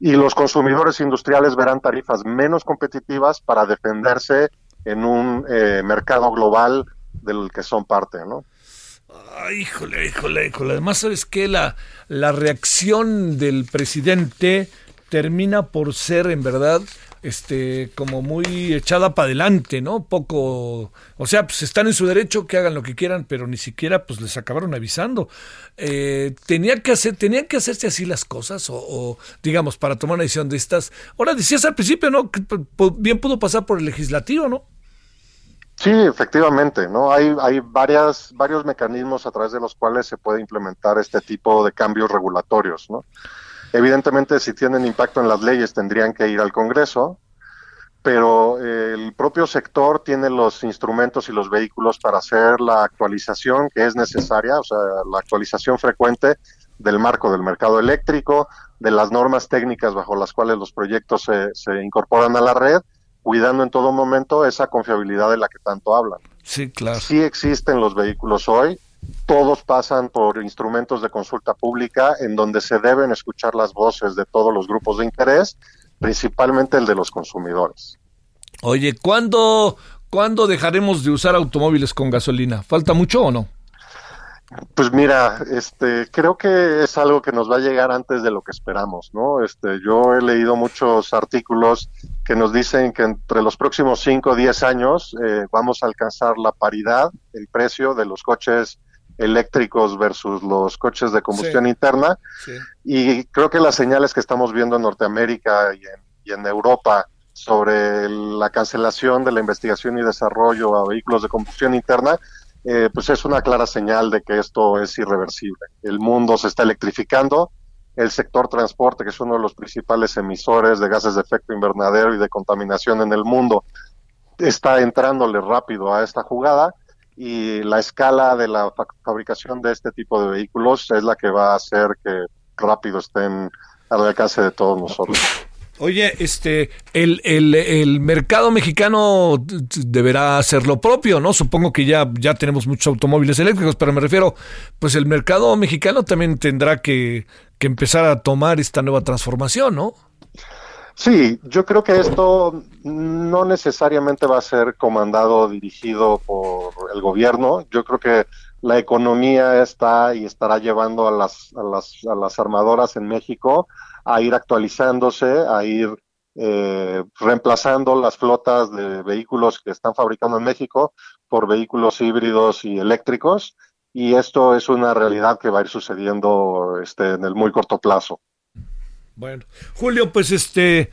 Y los consumidores industriales verán tarifas menos competitivas para defenderse en un eh, mercado global del que son parte, ¿no? Ay, híjole, híjole, híjole. Además, ¿sabes qué? La, la reacción del presidente termina por ser, en verdad, este, como muy echada para adelante, ¿no? Poco, o sea, pues están en su derecho que hagan lo que quieran, pero ni siquiera pues les acabaron avisando. Eh, tenía que hacer, tenían que hacerse así las cosas, o, digamos, para tomar una decisión de estas. Ahora decías al principio, ¿no? Que bien pudo pasar por el legislativo, ¿no? Sí, efectivamente, ¿no? Hay, hay varias, varios mecanismos a través de los cuales se puede implementar este tipo de cambios regulatorios, ¿no? Evidentemente, si tienen impacto en las leyes, tendrían que ir al Congreso, pero el propio sector tiene los instrumentos y los vehículos para hacer la actualización que es necesaria, o sea, la actualización frecuente del marco del mercado eléctrico, de las normas técnicas bajo las cuales los proyectos se, se incorporan a la red, cuidando en todo momento esa confiabilidad de la que tanto hablan. Sí, claro. Sí existen los vehículos hoy, todos pasan por instrumentos de consulta pública en donde se deben escuchar las voces de todos los grupos de interés, principalmente el de los consumidores. Oye, ¿cuándo, ¿cuándo dejaremos de usar automóviles con gasolina? ¿Falta mucho o no? Pues mira, este, creo que es algo que nos va a llegar antes de lo que esperamos, ¿no? Este, yo he leído muchos artículos que nos dicen que entre los próximos 5 o 10 años eh, vamos a alcanzar la paridad, el precio de los coches eléctricos versus los coches de combustión interna. Y creo que las señales que estamos viendo en Norteamérica y en, Europa sobre la cancelación de la investigación y desarrollo a vehículos de combustión interna, eh, pues es una clara señal de que esto es irreversible. El mundo se está electrificando, el sector transporte, que es uno de los principales emisores de gases de efecto invernadero y de contaminación en el mundo, está entrándole rápido a esta jugada y la escala de la fabricación de este tipo de vehículos es la que va a hacer que rápido estén al alcance de todos nosotros. Oye, este, el, el, el, mercado mexicano deberá hacer lo propio, ¿no? Supongo que ya, ya tenemos muchos automóviles eléctricos, pero me refiero, pues el mercado mexicano también tendrá que, que empezar a tomar esta nueva transformación, ¿no? Sí, yo creo que esto no necesariamente va a ser comandado o dirigido por el gobierno. Yo creo que la economía está y estará llevando a las, a las, a las armadoras en México a ir actualizándose, a ir eh, reemplazando las flotas de vehículos que están fabricando en México por vehículos híbridos y eléctricos. Y esto es una realidad que va a ir sucediendo este, en el muy corto plazo. Bueno, Julio, pues este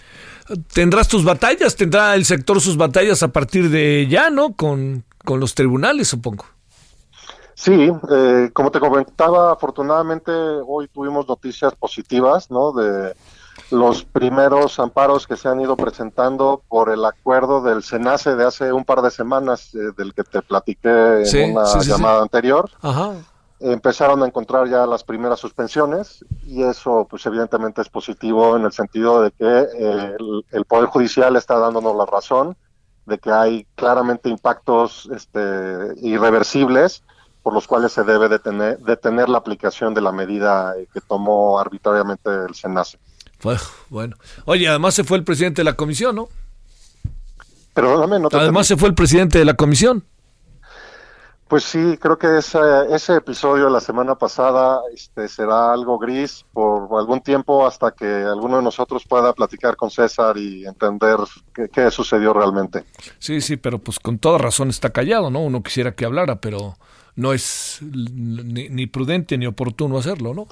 tendrás tus batallas, tendrá el sector sus batallas a partir de ya, ¿no? Con, con los tribunales, supongo. Sí, eh, como te comentaba, afortunadamente hoy tuvimos noticias positivas, ¿no? De los primeros amparos que se han ido presentando por el acuerdo del SENACE de hace un par de semanas, eh, del que te platiqué en una llamada anterior. Empezaron a encontrar ya las primeras suspensiones y eso, pues evidentemente es positivo en el sentido de que eh, el, el Poder Judicial está dándonos la razón de que hay claramente impactos este, irreversibles por los cuales se debe detener, detener la aplicación de la medida que tomó arbitrariamente el SENACE. Bueno, oye, además se fue el presidente de la comisión, ¿no? Perdóname, no Además se fue el presidente de la comisión. Pues sí, creo que ese, episodio de la semana pasada este, será algo gris por algún tiempo hasta que alguno de nosotros pueda platicar con César y entender qué, qué sucedió realmente. Sí, sí, pero pues con toda razón está callado, ¿no? Uno quisiera que hablara, pero no es ni, prudente ni oportuno hacerlo, ¿no?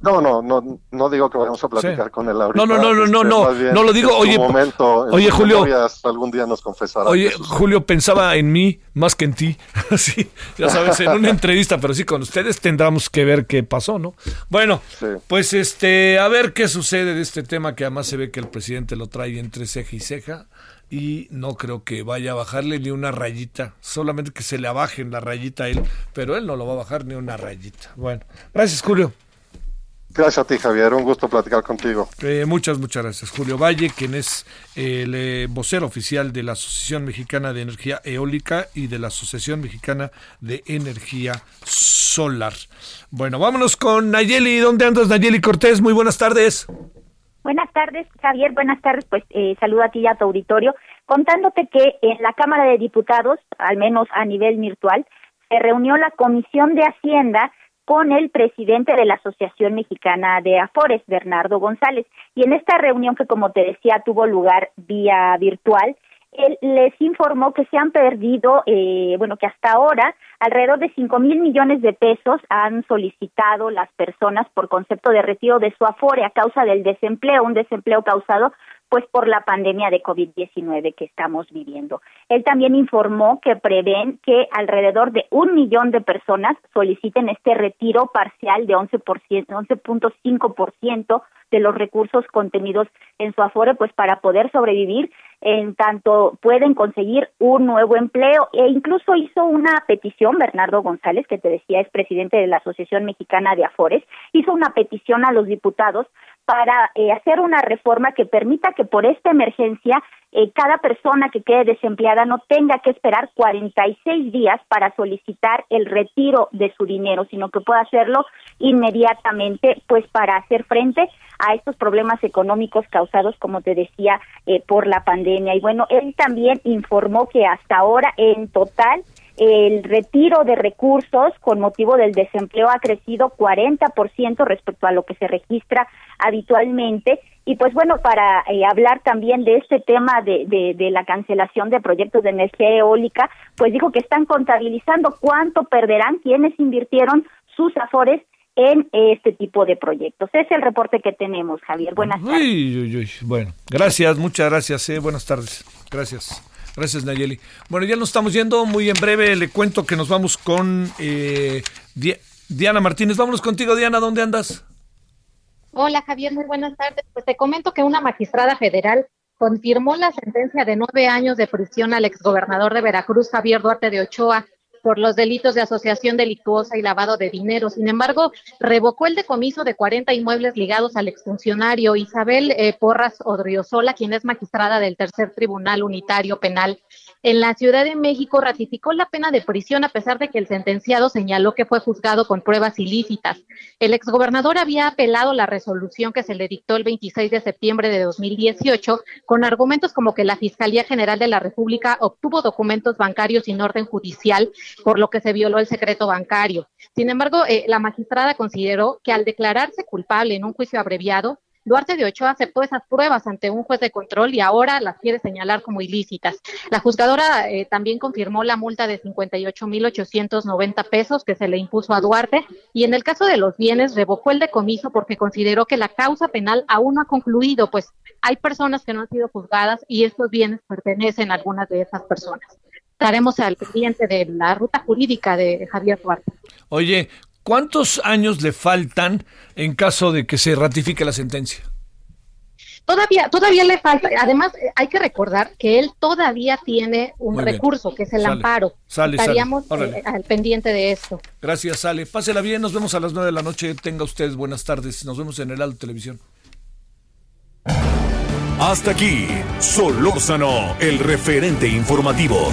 No, no, no, no digo que vayamos a platicar con él ahorita. No, no, no, no, no, no, no lo digo. Oye, momento, oye, Julio, algún día nos confesará. Oye, Julio, pensaba en mí más que en ti. sí, ya sabes, en una entrevista, pero sí, con ustedes tendremos que ver qué pasó, ¿no? Bueno, pues este, a ver qué sucede de este tema que además se ve que el presidente lo trae entre ceja y ceja y no creo que vaya a bajarle ni una rayita, solamente que se le abajen la rayita a él, pero él no lo va a bajar ni una rayita. Bueno, gracias Julio. Gracias a ti Javier, un gusto platicar contigo. Eh, muchas, muchas gracias. Julio Valle, quien es el eh, vocero oficial de la Asociación Mexicana de Energía Eólica y de la Asociación Mexicana de Energía Solar. Bueno, vámonos con Nayeli. ¿Dónde andas Nayeli Cortés? Muy buenas tardes. Buenas tardes, Javier. Buenas tardes. Pues eh, saludo a ti y a tu auditorio, contándote que en la Cámara de Diputados, al menos a nivel virtual, se reunió la Comisión de Hacienda con el presidente de la Asociación Mexicana de Afores, Bernardo González. Y en esta reunión que, como te decía, tuvo lugar vía virtual, él les informó que se han perdido, eh, bueno, que hasta ahora alrededor de cinco mil millones de pesos han solicitado las personas por concepto de retiro de su afore a causa del desempleo, un desempleo causado pues por la pandemia de COVID-19 que estamos viviendo. Él también informó que prevén que alrededor de un millón de personas soliciten este retiro parcial de 11%, 11.5% de los recursos contenidos en su afore, pues para poder sobrevivir en tanto pueden conseguir un nuevo empleo e incluso hizo una petición, Bernardo González, que te decía es presidente de la Asociación Mexicana de Afores, hizo una petición a los diputados para eh, hacer una reforma que permita que por esta emergencia eh, cada persona que quede desempleada no tenga que esperar 46 días para solicitar el retiro de su dinero, sino que pueda hacerlo inmediatamente, pues para hacer frente a estos problemas económicos causados, como te decía, eh, por la pandemia. Y bueno, él también informó que hasta ahora en total el retiro de recursos con motivo del desempleo ha crecido 40% respecto a lo que se registra habitualmente. Y pues bueno, para eh, hablar también de este tema de, de, de, la cancelación de proyectos de energía eólica, pues dijo que están contabilizando cuánto perderán quienes invirtieron sus afores en este tipo de proyectos. Es el reporte que tenemos, Javier. Buenas tardes. Uy, uy, uy. Bueno, gracias, muchas gracias. Eh. Buenas tardes. Gracias. Gracias, Nayeli. Bueno, ya nos estamos yendo. Muy en breve le cuento que nos vamos con eh, Diana Martínez. Vámonos contigo, Diana. ¿Dónde andas? Hola Javier, muy buenas tardes. Pues te comento que una magistrada federal confirmó la sentencia de nueve años de prisión al exgobernador de Veracruz, Javier Duarte de Ochoa, por los delitos de asociación delictuosa y lavado de dinero. Sin embargo, revocó el decomiso de 40 inmuebles ligados al exfuncionario Isabel eh, Porras Odriozola, quien es magistrada del Tercer Tribunal Unitario Penal en la Ciudad de México ratificó la pena de prisión a pesar de que el sentenciado señaló que fue juzgado con pruebas ilícitas. El exgobernador había apelado la resolución que se le dictó el 26 de septiembre de 2018 con argumentos como que la Fiscalía General de la República obtuvo documentos bancarios sin orden judicial, por lo que se violó el secreto bancario. Sin embargo, eh, la magistrada consideró que al declararse culpable en un juicio abreviado, Duarte de Ochoa aceptó esas pruebas ante un juez de control y ahora las quiere señalar como ilícitas. La juzgadora eh, también confirmó la multa de 58.890 pesos que se le impuso a Duarte y en el caso de los bienes revocó el decomiso porque consideró que la causa penal aún no ha concluido, pues hay personas que no han sido juzgadas y estos bienes pertenecen a algunas de esas personas. Estaremos al pendiente de la ruta jurídica de Javier Duarte. Oye, ¿Cuántos años le faltan en caso de que se ratifique la sentencia? Todavía, todavía le falta. Además, eh, hay que recordar que él todavía tiene un recurso, que es el amparo. Estaríamos eh, al pendiente de esto. Gracias, Sale. Pásela bien, nos vemos a las nueve de la noche. Tenga ustedes buenas tardes. Nos vemos en el Alto Televisión. Hasta aquí, Solórzano, el referente informativo.